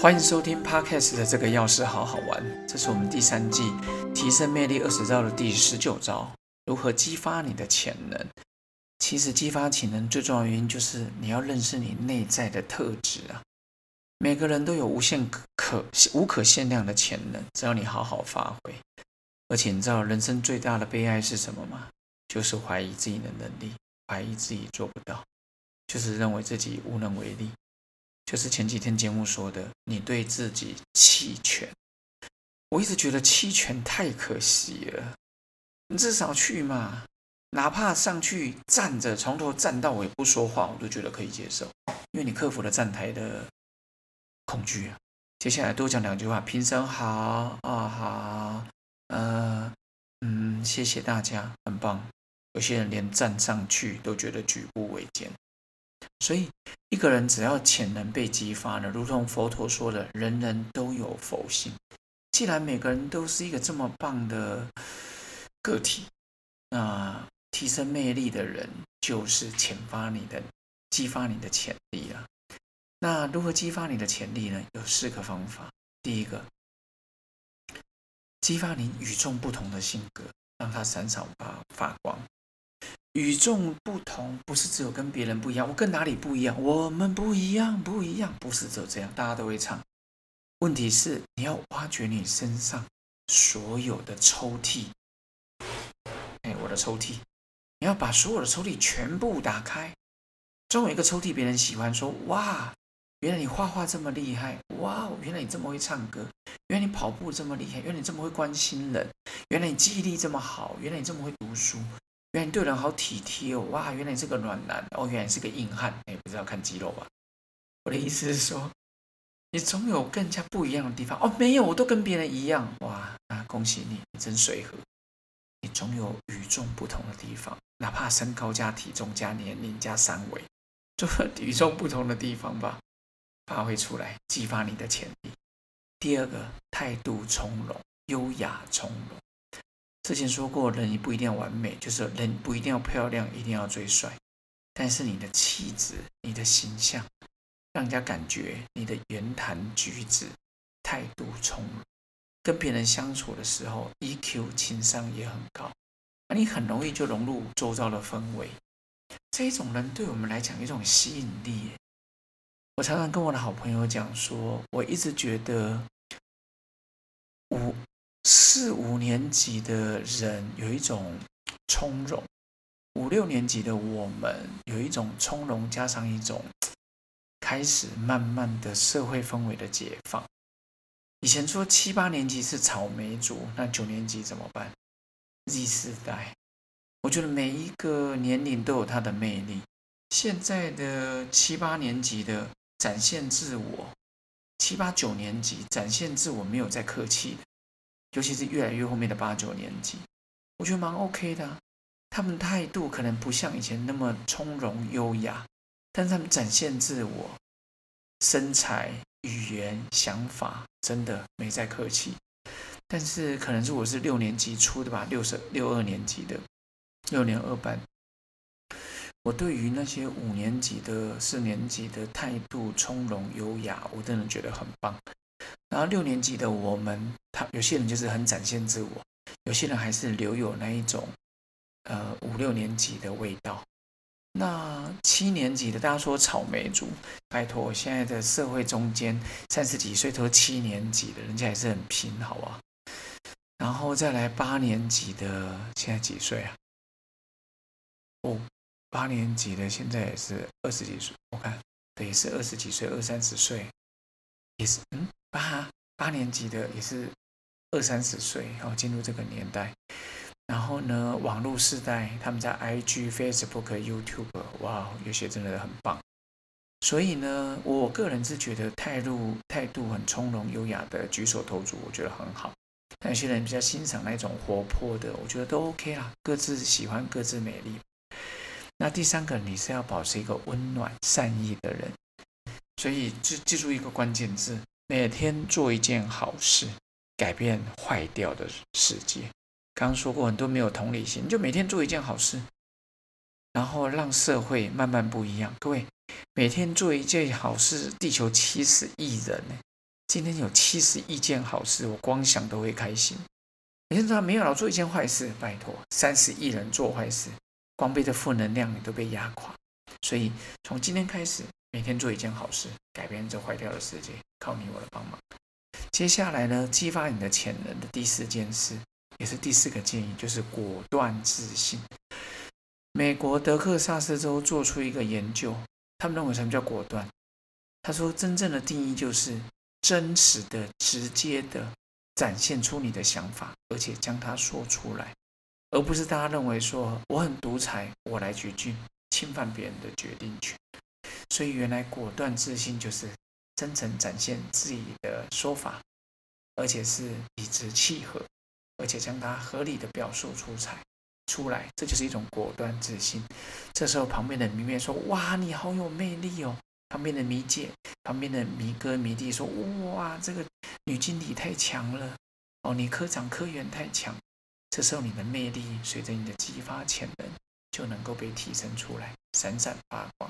欢迎收听 Podcast 的这个钥匙好好玩，这是我们第三季提升魅力二十招的第十九招，如何激发你的潜能。其实激发潜能最重要的原因就是你要认识你内在的特质啊。每个人都有无限可无可限量的潜能，只要你好好发挥。而且你知道人生最大的悲哀是什么吗？就是怀疑自己的能力，怀疑自己做不到，就是认为自己无能为力。就是前几天节目说的，你对自己弃权。我一直觉得弃权太可惜了，你至少去嘛，哪怕上去站着，从头站到尾不说话，我都觉得可以接受，因为你克服了站台的恐惧啊。接下来多讲两句话，平生好啊好，呃嗯，谢谢大家，很棒。有些人连站上去都觉得举步维艰。所以，一个人只要潜能被激发了，如同佛陀说的，人人都有佛性。既然每个人都是一个这么棒的个体，那提升魅力的人就是潜发你的、激发你的潜力啊。那如何激发你的潜力呢？有四个方法。第一个，激发你与众不同的性格，让它闪闪发发光。与众不同不是只有跟别人不一样，我跟哪里不一样？我们不一样，不一样，不是只有这样，大家都会唱。问题是你要挖掘你身上所有的抽屉，哎，我的抽屉，你要把所有的抽屉全部打开，总有一个抽屉别人喜欢，说哇，原来你画画这么厉害，哇，原来你这么会唱歌，原来你跑步这么厉害，原来你这么会关心人，原来你记忆力这么好，原来你这么会读书。原来你对人好体贴哦，哇！原来你是个暖男哦，原来是个硬汉，哎，不知道看肌肉吧？我的意思是说，你总有更加不一样的地方哦。没有，我都跟别人一样，哇！那，恭喜你，你真随和。你总有与众不同的地方，哪怕身高加体重加年龄加三围，就与众不同的地方吧，发挥出来，激发你的潜力。第二个，态度从容，优雅从容。之前说过，人不一定要完美，就是人不一定要漂亮，一定要最帅。但是你的气质、你的形象，让人家感觉你的言谈举止、态度从容，跟别人相处的时候，EQ 情商也很高，那你很容易就融入周遭的氛围。这一种人对我们来讲，一种吸引力。我常常跟我的好朋友讲说，我一直觉得我。四五年级的人有一种从容，五六年级的我们有一种从容，加上一种开始慢慢的社会氛围的解放。以前说七八年级是草莓族，那九年级怎么办？Z 世代，我觉得每一个年龄都有它的魅力。现在的七八年级的展现自我，七八九年级展现自我没有再客气的。尤其是越来越后面的八九年级，我觉得蛮 OK 的。他们态度可能不像以前那么从容优雅，但是他们展现自我，身材、语言、想法真的没在客气。但是可能是我是六年级出的吧，六十六二年级的六年二班，我对于那些五年级的、四年级的态度从容优雅，我真的觉得很棒。然后六年级的我们，他有些人就是很展现自我，有些人还是留有那一种，呃五六年级的味道。那七年级的，大家说草莓族，拜托，现在的社会中间三十几岁都七年级的，人家还是很拼，好吧？然后再来八年级的，现在几岁啊？哦，八年级的现在也是二十几岁，我看，对，是二十几岁，二三十岁，也是，嗯。八八年级的也是二三十岁，然后进入这个年代，然后呢，网络时代，他们在 IG、Facebook、YouTube，哇，有些真的很棒。所以呢，我个人是觉得态度态度很从容优雅的举手投足，我觉得很好。但有些人比较欣赏那种活泼的，我觉得都 OK 啦，各自喜欢各自美丽。那第三个，你是要保持一个温暖善意的人，所以记记住一个关键字。每天做一件好事，改变坏掉的世界。刚刚说过，很多没有同理心，就每天做一件好事，然后让社会慢慢不一样。各位，每天做一件好事，地球七十亿人呢，今天有七十亿件好事，我光想都会开心。你知道没有老做一件坏事，拜托，三十亿人做坏事，光背着负能量，你都被压垮。所以从今天开始，每天做一件好事，改变这坏掉的世界，靠你我的帮忙。接下来呢，激发你的潜能的第四件事，也是第四个建议，就是果断自信。美国德克萨斯州做出一个研究，他们认为什么叫果断？他说，真正的定义就是真实的、直接的。展现出你的想法，而且将它说出来，而不是大家认为说我很独裁，我来决定，侵犯别人的决定权。所以，原来果断自信就是真诚展现自己的说法，而且是理直气和，而且将它合理的表述出彩出来，这就是一种果断自信。这时候，旁边的迷妹说：“哇，你好有魅力哦。”旁边的迷姐，旁边的迷哥迷弟说：“哇，这个女经理太强了哦，你科长科员太强。”这时候你的魅力随着你的激发潜能就能够被提升出来，闪闪发光。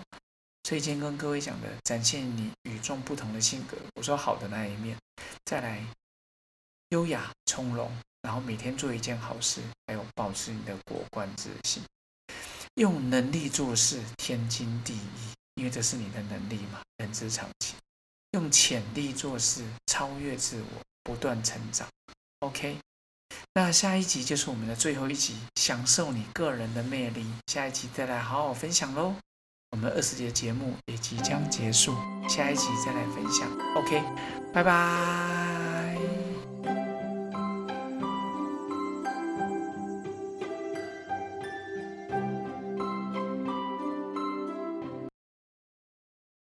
所以今天跟各位讲的，展现你与众不同的性格。我说好的那一面，再来优雅从容，然后每天做一件好事，还有保持你的果断自信，用能力做事，天经地义。因为这是你的能力嘛，人之常情。用潜力做事，超越自我，不断成长。OK，那下一集就是我们的最后一集，享受你个人的魅力。下一集再来好好分享喽。我们二十节节目也即将结束，下一集再来分享。OK，拜拜。